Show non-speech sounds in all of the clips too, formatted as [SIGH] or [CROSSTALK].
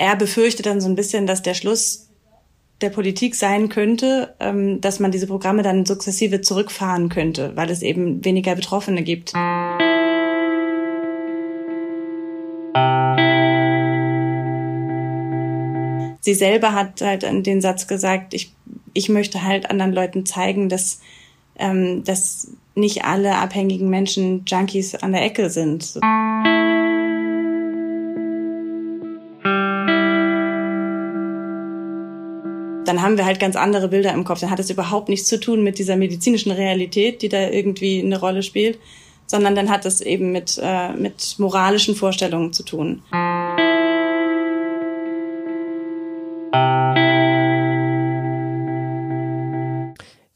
er befürchtet dann so ein bisschen, dass der Schluss der Politik sein könnte, ähm, dass man diese Programme dann sukzessive zurückfahren könnte, weil es eben weniger Betroffene gibt. Sie selber hat halt den Satz gesagt, ich, ich möchte halt anderen Leuten zeigen, dass, ähm, dass nicht alle abhängigen Menschen Junkies an der Ecke sind. Dann haben wir halt ganz andere Bilder im Kopf. Dann hat es überhaupt nichts zu tun mit dieser medizinischen Realität, die da irgendwie eine Rolle spielt, sondern dann hat es eben mit, äh, mit moralischen Vorstellungen zu tun.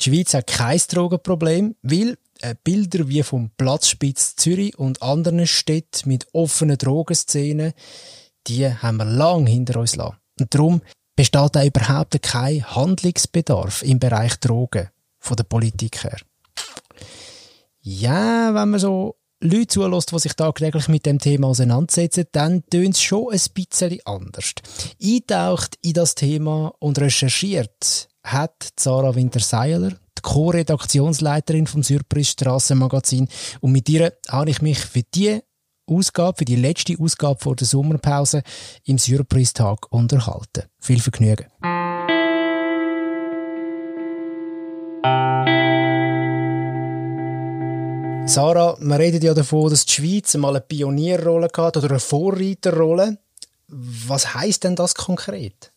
Die Schweiz hat kein Drogenproblem, weil äh, Bilder wie vom Platzspitz Zürich und anderen Städten mit offenen Drogenszenen, die haben wir lang hinter uns lassen. Und darum besteht da überhaupt kein Handlungsbedarf im Bereich Drogen von der Politik her. Ja, wenn man so Leute zulässt, die sich tagtäglich mit dem Thema auseinandersetzen, dann tönt es schon ein bisschen anders. Eintaucht in das Thema und recherchiert hat Sarah Winterseiler, die Co-Redaktionsleiterin vom Surprise Strassenmagazin. Und mit ihr habe ich mich für die Ausgabe, für die letzte Ausgabe vor der Sommerpause im Surprise-Tag unterhalten. Viel Vergnügen. Sarah, man redet ja davon, dass die Schweiz mal eine Pionierrolle hat oder eine Vorreiterrolle. Was heißt denn das konkret?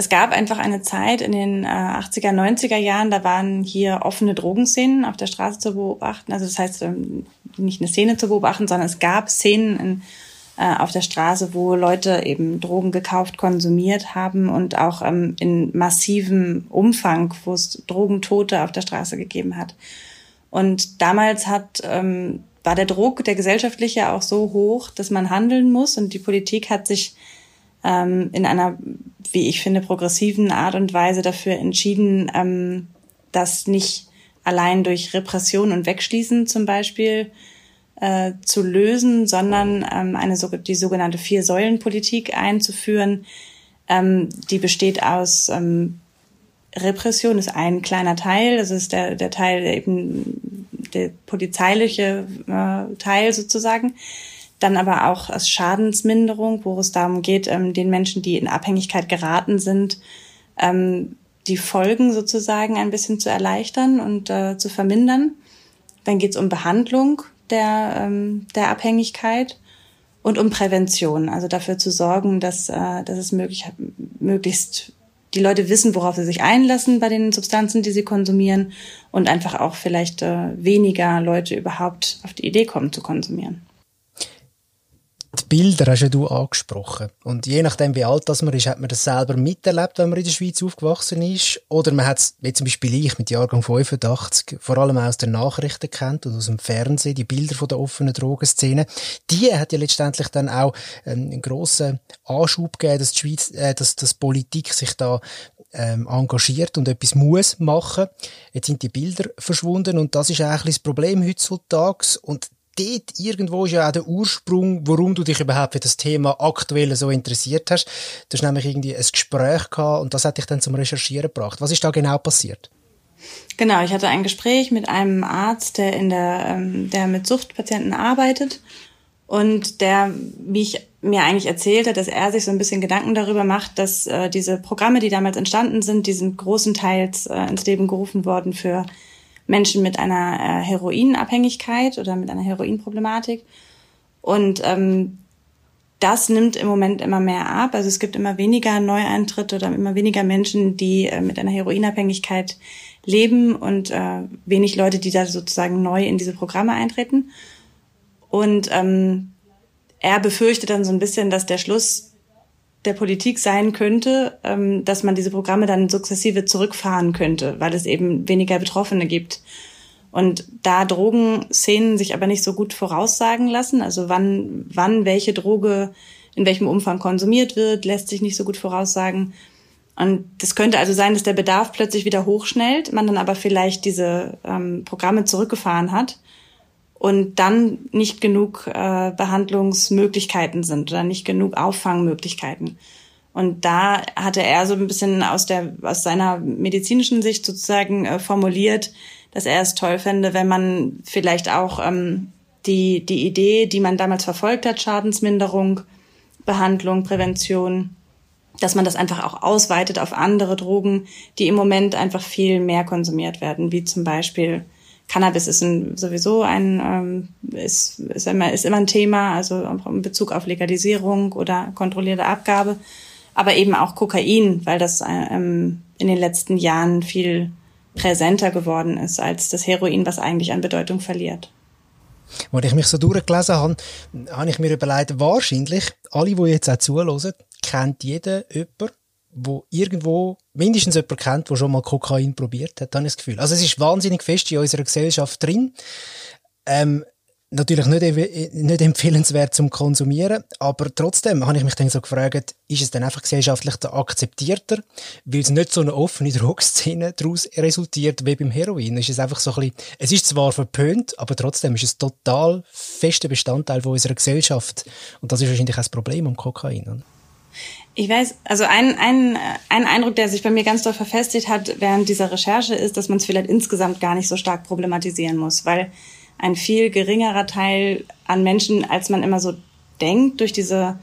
Es gab einfach eine Zeit in den äh, 80er, 90er Jahren, da waren hier offene Drogenszenen auf der Straße zu beobachten. Also das heißt, ähm, nicht eine Szene zu beobachten, sondern es gab Szenen in, äh, auf der Straße, wo Leute eben Drogen gekauft, konsumiert haben und auch ähm, in massivem Umfang, wo es Drogentote auf der Straße gegeben hat. Und damals hat ähm, war der Druck der gesellschaftliche auch so hoch, dass man handeln muss und die Politik hat sich ähm, in einer, wie ich finde, progressiven Art und Weise dafür entschieden, ähm, das nicht allein durch Repression und Wegschließen zum Beispiel äh, zu lösen, sondern ähm, eine die sogenannte Vier-Säulen-Politik einzuführen. Ähm, die besteht aus ähm, Repression ist ein kleiner Teil, das ist der, der Teil, der eben der polizeiliche äh, Teil sozusagen. Dann aber auch als Schadensminderung, wo es darum geht, ähm, den Menschen, die in Abhängigkeit geraten sind, ähm, die Folgen sozusagen ein bisschen zu erleichtern und äh, zu vermindern. Dann geht es um Behandlung der, ähm, der Abhängigkeit und um Prävention, also dafür zu sorgen, dass, äh, dass es möglich, möglichst die Leute wissen, worauf sie sich einlassen bei den Substanzen, die sie konsumieren und einfach auch vielleicht äh, weniger Leute überhaupt auf die Idee kommen zu konsumieren Bilder hast ja du angesprochen. Und je nachdem, wie alt das man ist, hat man das selber miterlebt, wenn man in der Schweiz aufgewachsen ist. Oder man hat es, wie zum Beispiel ich mit Jahrgang 85, vor allem aus den Nachrichten kennt und aus dem Fernsehen, die Bilder von der offenen Drogenszene. Die hat ja letztendlich dann auch ähm, einen grossen Anschub gegeben, dass die Schweiz, äh, dass, dass Politik sich da ähm, engagiert und etwas muss machen. Jetzt sind die Bilder verschwunden und das ist eigentlich das Problem heutzutage. Und dort irgendwo ist ja auch der Ursprung, warum du dich überhaupt für das Thema aktuell so interessiert hast. Du hast nämlich irgendwie ein Gespräch gehabt und das hat dich dann zum Recherchieren gebracht. Was ist da genau passiert? Genau, ich hatte ein Gespräch mit einem Arzt, der in der, ähm, der mit Suchtpatienten arbeitet und der, wie ich mir eigentlich erzählt hat, dass er sich so ein bisschen Gedanken darüber macht, dass äh, diese Programme, die damals entstanden sind, die sind großenteils äh, ins Leben gerufen worden für Menschen mit einer äh, Heroinabhängigkeit oder mit einer Heroinproblematik. Und ähm, das nimmt im Moment immer mehr ab. Also es gibt immer weniger Neueintritte oder immer weniger Menschen, die äh, mit einer Heroinabhängigkeit leben und äh, wenig Leute, die da sozusagen neu in diese Programme eintreten. Und ähm, er befürchtet dann so ein bisschen, dass der Schluss der Politik sein könnte, ähm, dass man diese Programme dann sukzessive zurückfahren könnte, weil es eben weniger Betroffene gibt. Und da Drogenszenen sich aber nicht so gut voraussagen lassen, also wann, wann welche Droge in welchem Umfang konsumiert wird, lässt sich nicht so gut voraussagen. Und das könnte also sein, dass der Bedarf plötzlich wieder hochschnellt, man dann aber vielleicht diese ähm, Programme zurückgefahren hat und dann nicht genug äh, Behandlungsmöglichkeiten sind oder nicht genug Auffangmöglichkeiten. Und da hatte er so ein bisschen aus der aus seiner medizinischen Sicht sozusagen äh, formuliert, dass er es toll fände, wenn man vielleicht auch ähm, die die Idee, die man damals verfolgt hat, Schadensminderung, Behandlung, Prävention, dass man das einfach auch ausweitet auf andere Drogen, die im Moment einfach viel mehr konsumiert werden, wie zum Beispiel Cannabis ist ein, sowieso ein ähm, ist, ist, immer, ist immer ein Thema, also in Bezug auf Legalisierung oder kontrollierte Abgabe, aber eben auch Kokain, weil das ähm, in den letzten Jahren viel präsenter geworden ist als das Heroin, was eigentlich an Bedeutung verliert. Als ich mich so durchgelesen habe, habe ich mir überlegt, wahrscheinlich, alle, die jetzt auch zuhören, kennt jeder jemanden, wo irgendwo mindestens jemand kennt, der schon mal Kokain probiert hat, habe ich das Gefühl. Also es ist wahnsinnig fest in unserer Gesellschaft drin. Ähm, natürlich nicht, nicht empfehlenswert zum Konsumieren, aber trotzdem habe ich mich dann so gefragt, ist es dann einfach gesellschaftlich akzeptierter, weil es nicht so eine offene [LAUGHS] Drogenszene daraus resultiert wie beim Heroin. Ist es einfach so ein bisschen, es ist zwar verpönt, aber trotzdem ist es total fester Bestandteil von unserer Gesellschaft. Und das ist wahrscheinlich auch das Problem am Kokain. Oder? Ich weiß, also ein, ein, ein Eindruck, der sich bei mir ganz doll verfestigt hat während dieser Recherche, ist, dass man es vielleicht insgesamt gar nicht so stark problematisieren muss, weil ein viel geringerer Teil an Menschen, als man immer so denkt, durch diese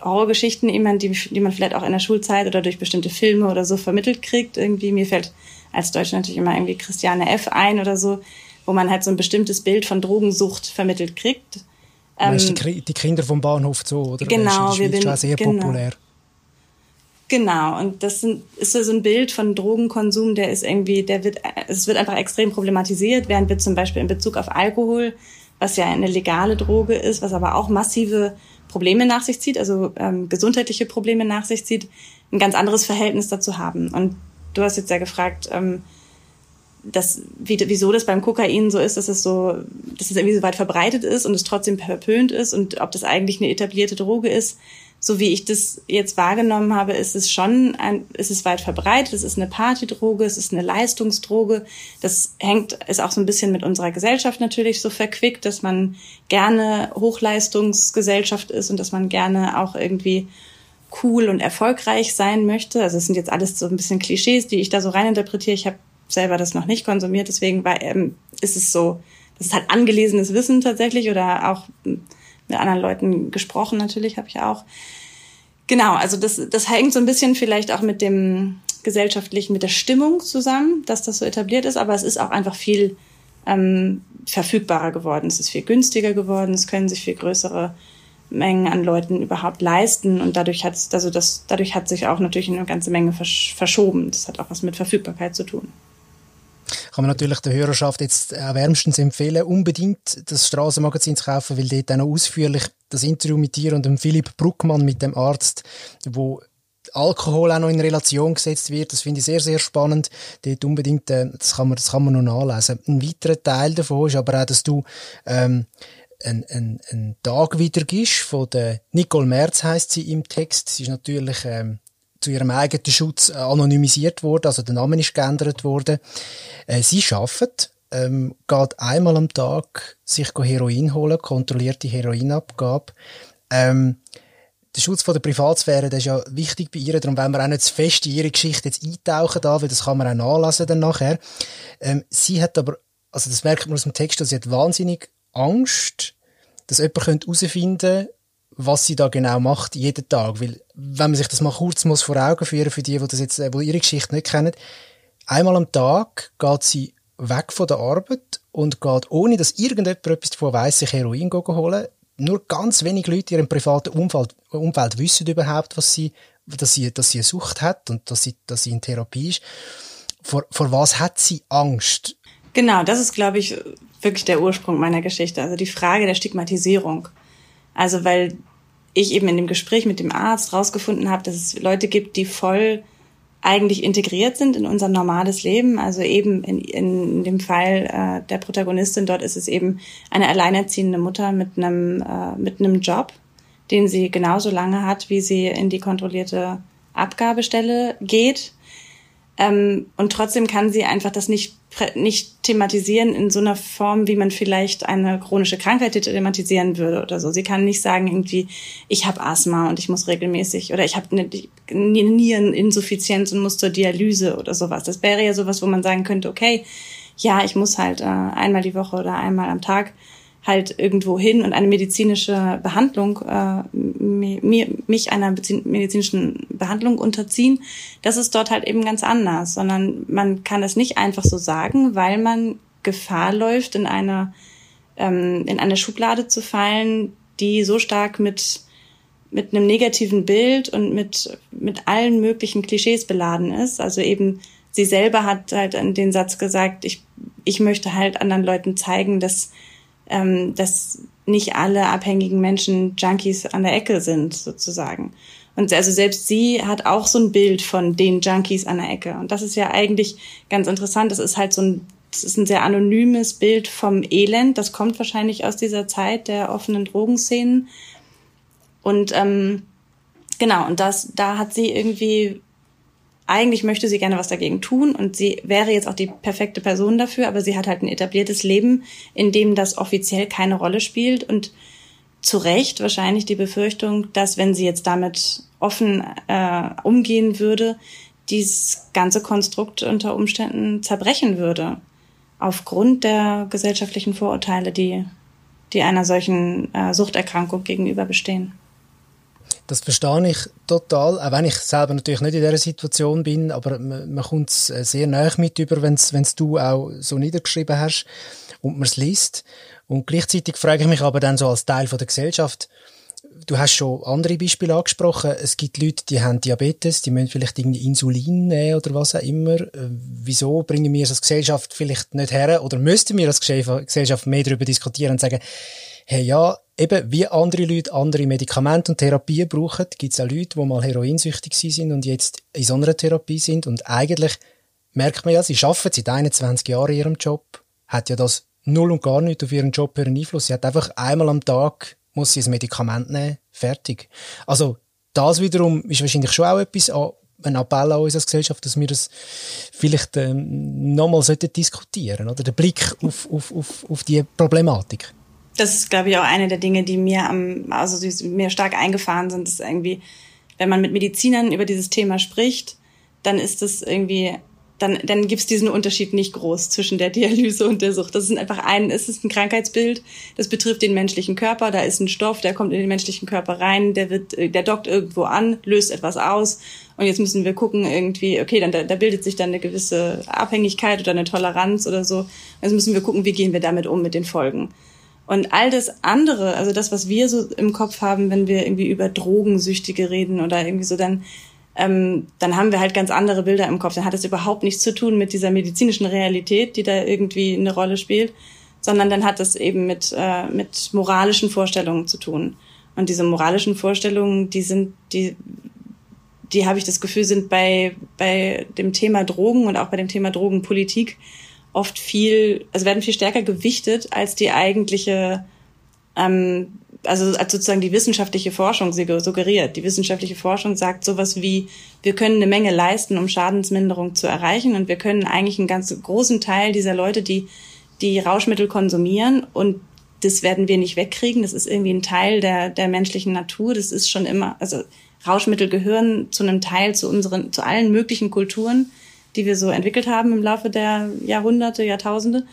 Horrorgeschichten, die, die man vielleicht auch in der Schulzeit oder durch bestimmte Filme oder so vermittelt kriegt. Irgendwie, mir fällt als Deutsche natürlich immer irgendwie Christiane F. ein oder so, wo man halt so ein bestimmtes Bild von Drogensucht vermittelt kriegt. Ähm, die, die, Kinder vom Bahnhof Zoo, oder? Genau, wir sind sehr genau. populär. Genau, und das ist so ein Bild von Drogenkonsum, der ist irgendwie, der wird, es wird einfach extrem problematisiert, während wir zum Beispiel in Bezug auf Alkohol, was ja eine legale Droge ist, was aber auch massive Probleme nach sich zieht, also ähm, gesundheitliche Probleme nach sich zieht, ein ganz anderes Verhältnis dazu haben. Und du hast jetzt ja gefragt, ähm, dass, wie, wieso das beim Kokain so ist, dass es so, dass es irgendwie so weit verbreitet ist und es trotzdem verpönt ist und ob das eigentlich eine etablierte Droge ist so wie ich das jetzt wahrgenommen habe, ist es schon ein, ist es weit verbreitet. Es ist eine Partydroge, es ist eine Leistungsdroge. Das hängt, ist auch so ein bisschen mit unserer Gesellschaft natürlich so verquickt, dass man gerne Hochleistungsgesellschaft ist und dass man gerne auch irgendwie cool und erfolgreich sein möchte. Also es sind jetzt alles so ein bisschen Klischees, die ich da so reininterpretiere. Ich habe selber das noch nicht konsumiert, deswegen war, ähm, ist es so, das ist halt angelesenes Wissen tatsächlich oder auch mit anderen Leuten gesprochen, natürlich habe ich auch. Genau, also das, das hängt so ein bisschen vielleicht auch mit dem gesellschaftlichen, mit der Stimmung zusammen, dass das so etabliert ist, aber es ist auch einfach viel ähm, verfügbarer geworden. Es ist viel günstiger geworden, es können sich viel größere Mengen an Leuten überhaupt leisten und dadurch hat also das dadurch hat sich auch natürlich eine ganze Menge verschoben. Das hat auch was mit Verfügbarkeit zu tun kann man natürlich der Hörerschaft jetzt auch wärmstens empfehlen, unbedingt das Straßenmagazin zu kaufen, weil dort auch noch ausführlich das Interview mit dir und dem Philipp Bruckmann, mit dem Arzt, wo Alkohol auch noch in Relation gesetzt wird. Das finde ich sehr, sehr spannend. Dort unbedingt, äh, das kann man, das kann man noch nachlesen. Ein weiterer Teil davon ist aber auch, dass du, ähm, einen, einen, einen Tag wiedergibst von der Nicole Merz heißt sie im Text. Sie ist natürlich, ähm, zu ihrem eigenen Schutz äh, anonymisiert worden, also der Name ist geändert worden. Äh, sie arbeitet, ähm, geht einmal am Tag sich Heroin holen, kontrollierte Heroinabgabe. Ähm, der Schutz von der Privatsphäre, das ist ja wichtig bei ihr, darum wollen wir auch nicht zu fest in ihre Geschichte jetzt eintauchen da, weil das kann man auch nachlesen dann nachher. Ähm, sie hat aber, also das merkt man aus dem Text, dass sie hat wahnsinnig Angst, dass jemand herausfinden könnte, was sie da genau macht, jeden Tag. Weil, wenn man sich das mal kurz muss vor Augen führen, für die, die das jetzt, die ihre Geschichte nicht kennen, einmal am Tag geht sie weg von der Arbeit und geht, ohne dass irgendjemand etwas davon weiss, sich Heroin holen. Nur ganz wenig Leute in ihrem privaten Umfeld, Umfeld wissen überhaupt, was sie, dass sie, dass sie eine Sucht hat und dass sie, dass sie in Therapie ist. Vor, vor was hat sie Angst? Genau, das ist, glaube ich, wirklich der Ursprung meiner Geschichte. Also die Frage der Stigmatisierung. Also weil ich eben in dem Gespräch mit dem Arzt rausgefunden habe, dass es Leute gibt, die voll eigentlich integriert sind in unser normales Leben. Also eben in, in dem Fall äh, der Protagonistin dort ist es eben eine alleinerziehende Mutter mit einem, äh, mit einem Job, den sie genauso lange hat, wie sie in die kontrollierte Abgabestelle geht. Ähm, und trotzdem kann sie einfach das nicht, nicht thematisieren in so einer Form, wie man vielleicht eine chronische Krankheit thematisieren würde oder so. Sie kann nicht sagen irgendwie, ich habe Asthma und ich muss regelmäßig oder ich habe eine Niereninsuffizienz und muss zur Dialyse oder sowas. Das wäre ja sowas, wo man sagen könnte, okay, ja, ich muss halt äh, einmal die Woche oder einmal am Tag halt irgendwo hin und eine medizinische Behandlung, äh, mir, mich einer medizinischen Behandlung unterziehen, das ist dort halt eben ganz anders, sondern man kann das nicht einfach so sagen, weil man Gefahr läuft, in eine, ähm, in eine Schublade zu fallen, die so stark mit, mit einem negativen Bild und mit, mit allen möglichen Klischees beladen ist. Also eben, sie selber hat halt den Satz gesagt, ich, ich möchte halt anderen Leuten zeigen, dass ähm, dass nicht alle abhängigen Menschen Junkies an der Ecke sind, sozusagen. Und also selbst sie hat auch so ein Bild von den Junkies an der Ecke. Und das ist ja eigentlich ganz interessant. Das ist halt so ein, das ist ein sehr anonymes Bild vom Elend. Das kommt wahrscheinlich aus dieser Zeit der offenen Drogenszenen. Und ähm, genau, und das, da hat sie irgendwie eigentlich möchte sie gerne was dagegen tun und sie wäre jetzt auch die perfekte Person dafür, aber sie hat halt ein etabliertes Leben, in dem das offiziell keine Rolle spielt und zu Recht wahrscheinlich die Befürchtung, dass wenn sie jetzt damit offen äh, umgehen würde, dieses ganze Konstrukt unter Umständen zerbrechen würde. Aufgrund der gesellschaftlichen Vorurteile, die, die einer solchen äh, Suchterkrankung gegenüber bestehen. Das verstehe ich total, auch wenn ich selber natürlich nicht in dieser Situation bin, aber man, man kommt es äh, sehr nah mit über, wenn es du auch so niedergeschrieben hast und man es liest. Und gleichzeitig frage ich mich aber dann so als Teil von der Gesellschaft, du hast schon andere Beispiele angesprochen. Es gibt Leute, die haben Diabetes, die müssen vielleicht irgendwie Insulin nehmen oder was auch immer. Äh, wieso bringen wir es als Gesellschaft vielleicht nicht her? Oder müssten wir als Gesellschaft mehr darüber diskutieren und sagen, hey, ja, eben wie andere Leute andere Medikamente und Therapien brauchen, gibt es auch Leute, die mal heroinsüchtig sind und jetzt in so einer Therapie sind. Und eigentlich merkt man ja, sie arbeiten seit 21 Jahren in ihrem Job, hat ja das null und gar nicht auf ihren Job einen Einfluss. Sie hat einfach einmal am Tag muss sie ein Medikament nehmen, fertig. Also das wiederum ist wahrscheinlich schon auch etwas, ein Appell an uns als Gesellschaft, dass wir das vielleicht ähm, nochmal diskutieren oder den Blick auf, auf, auf, auf die Problematik das ist, glaube ich, auch eine der Dinge, die mir am, also die mir stark eingefahren sind, ist irgendwie, wenn man mit Medizinern über dieses Thema spricht, dann ist es irgendwie, dann, dann gibt es diesen Unterschied nicht groß zwischen der Dialyse und der Sucht. Das ist einfach ein, es ist ein Krankheitsbild, das betrifft den menschlichen Körper, da ist ein Stoff, der kommt in den menschlichen Körper rein, der wird, der dockt irgendwo an, löst etwas aus und jetzt müssen wir gucken irgendwie, okay, dann da, da bildet sich dann eine gewisse Abhängigkeit oder eine Toleranz oder so. Jetzt müssen wir gucken, wie gehen wir damit um mit den Folgen. Und all das andere, also das, was wir so im Kopf haben, wenn wir irgendwie über Drogensüchtige reden oder irgendwie so, dann, ähm, dann haben wir halt ganz andere Bilder im Kopf. Dann hat es überhaupt nichts zu tun mit dieser medizinischen Realität, die da irgendwie eine Rolle spielt, sondern dann hat es eben mit, äh, mit moralischen Vorstellungen zu tun. Und diese moralischen Vorstellungen, die sind, die, die habe ich das Gefühl, sind bei, bei dem Thema Drogen und auch bei dem Thema Drogenpolitik oft viel, also werden viel stärker gewichtet als die eigentliche, ähm, also als sozusagen die wissenschaftliche Forschung suggeriert. Die wissenschaftliche Forschung sagt sowas wie, wir können eine Menge leisten, um Schadensminderung zu erreichen und wir können eigentlich einen ganz großen Teil dieser Leute, die die Rauschmittel konsumieren und das werden wir nicht wegkriegen. Das ist irgendwie ein Teil der, der menschlichen Natur. Das ist schon immer, also Rauschmittel gehören zu einem Teil zu unseren, zu allen möglichen Kulturen die wir so entwickelt haben im Laufe der Jahrhunderte, Jahrtausende.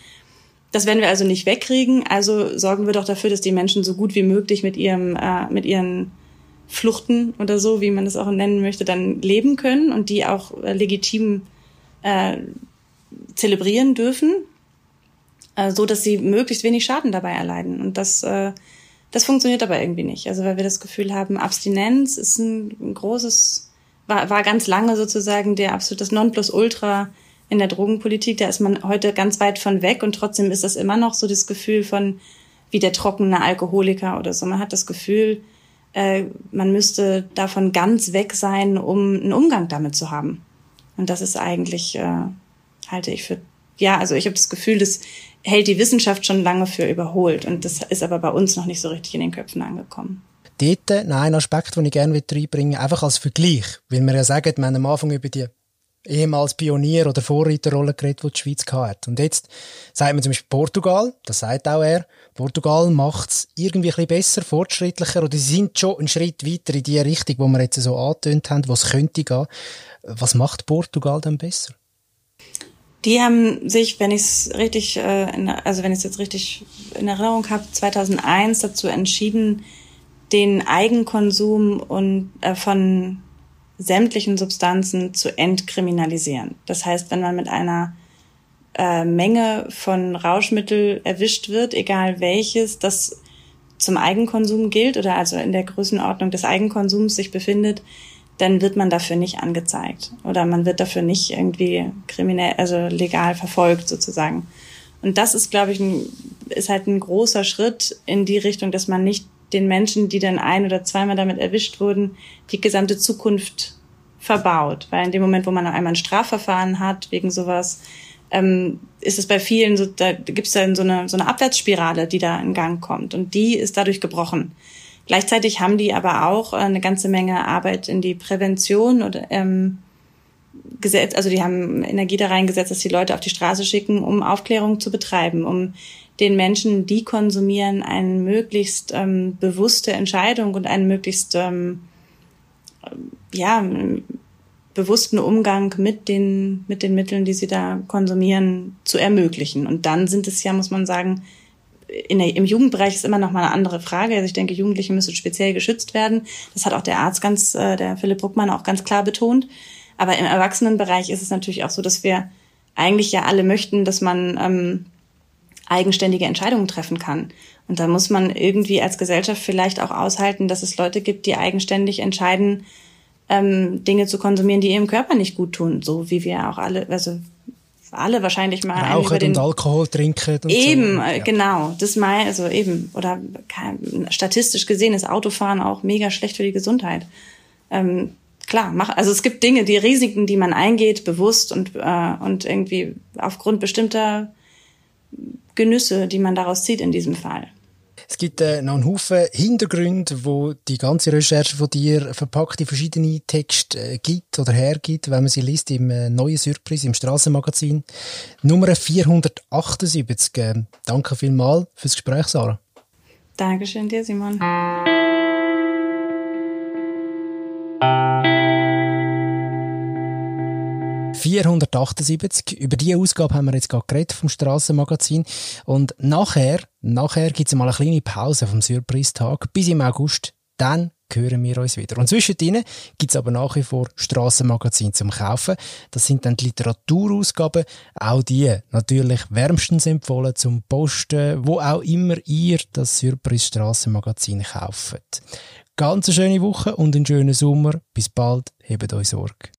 Das werden wir also nicht wegkriegen. Also sorgen wir doch dafür, dass die Menschen so gut wie möglich mit ihrem, äh, mit ihren Fluchten oder so, wie man das auch nennen möchte, dann leben können und die auch äh, legitim äh, zelebrieren dürfen, äh, so dass sie möglichst wenig Schaden dabei erleiden. Und das, äh, das funktioniert aber irgendwie nicht. Also weil wir das Gefühl haben, Abstinenz ist ein, ein großes war, war ganz lange sozusagen der absolut das Nonplusultra in der Drogenpolitik. Da ist man heute ganz weit von weg und trotzdem ist das immer noch so das Gefühl von wie der trockene Alkoholiker oder so. Man hat das Gefühl, äh, man müsste davon ganz weg sein, um einen Umgang damit zu haben. Und das ist eigentlich, äh, halte ich für, ja, also ich habe das Gefühl, das hält die Wissenschaft schon lange für überholt. Und das ist aber bei uns noch nicht so richtig in den Köpfen angekommen dort noch einen Aspekt, den ich gerne reinbringen will, einfach als Vergleich. Weil wir ja sagen, wir haben am Anfang über die ehemals Pionier- oder Vorreiterrolle geredet, die die Schweiz hat. Und jetzt sagt man zum Beispiel Portugal, das sagt auch er, Portugal macht es irgendwie ein bisschen besser, fortschrittlicher, oder sie sind schon einen Schritt weiter in die Richtung, wo wir jetzt so angetönt haben, wo es könnte gehen. Was macht Portugal dann besser? Die haben sich, wenn ich es richtig, äh, also wenn ich es jetzt richtig in Erinnerung habe, 2001 dazu entschieden, den Eigenkonsum und äh, von sämtlichen Substanzen zu entkriminalisieren. Das heißt, wenn man mit einer äh, Menge von Rauschmittel erwischt wird, egal welches, das zum Eigenkonsum gilt oder also in der Größenordnung des Eigenkonsums sich befindet, dann wird man dafür nicht angezeigt oder man wird dafür nicht irgendwie kriminell, also legal verfolgt sozusagen. Und das ist, glaube ich, ein, ist halt ein großer Schritt in die Richtung, dass man nicht den Menschen, die dann ein oder zweimal damit erwischt wurden, die gesamte Zukunft verbaut. Weil in dem Moment, wo man einmal ein Strafverfahren hat wegen sowas, ähm, ist es bei vielen so, da gibt es dann so eine, so eine Abwärtsspirale, die da in Gang kommt. Und die ist dadurch gebrochen. Gleichzeitig haben die aber auch eine ganze Menge Arbeit in die Prävention oder ähm, gesetzt, also die haben Energie da reingesetzt, dass die Leute auf die Straße schicken, um Aufklärung zu betreiben, um den Menschen, die konsumieren, eine möglichst ähm, bewusste Entscheidung und einen möglichst ähm, ja bewussten Umgang mit den mit den Mitteln, die sie da konsumieren, zu ermöglichen. Und dann sind es ja, muss man sagen, der, im Jugendbereich ist immer noch mal eine andere Frage. Also ich denke, Jugendliche müssen speziell geschützt werden. Das hat auch der Arzt ganz, äh, der Philipp Bruckmann auch ganz klar betont. Aber im Erwachsenenbereich ist es natürlich auch so, dass wir eigentlich ja alle möchten, dass man ähm, eigenständige Entscheidungen treffen kann. Und da muss man irgendwie als Gesellschaft vielleicht auch aushalten, dass es Leute gibt, die eigenständig entscheiden, ähm, Dinge zu konsumieren, die ihrem Körper nicht gut tun, so wie wir auch alle, also alle wahrscheinlich mal Rauchen über den und Alkohol trinken und eben so. ja. genau das mal also eben oder statistisch gesehen ist Autofahren auch mega schlecht für die Gesundheit ähm, klar mach also es gibt Dinge die Risiken die man eingeht bewusst und äh, und irgendwie aufgrund bestimmter Genüsse die man daraus zieht in diesem Fall es gibt äh, noch einen Haufen Hintergründe, wo die ganze Recherche von dir verpackt in verschiedene Texte äh, gibt oder hergibt, wenn man sie liest im äh, neuen Surprise im Straßenmagazin. Nummer 478. Äh, danke vielmals fürs Gespräch, Sarah. Dankeschön dir, Simon. 478. Über diese Ausgabe haben wir jetzt gerade geredet vom Strassenmagazin. Und nachher, nachher gibt es mal eine kleine Pause vom Surprise-Tag bis im August. Dann hören wir uns wieder. Und zwischendrin gibt es aber nach wie vor Strassenmagazin zum Kaufen. Das sind dann die Literaturausgaben. Auch die natürlich wärmstens empfohlen zum Posten, wo auch immer ihr das Surprise Strassenmagazin kauft. Ganz eine schöne Woche und einen schönen Sommer. Bis bald. Hebt euch Sorge.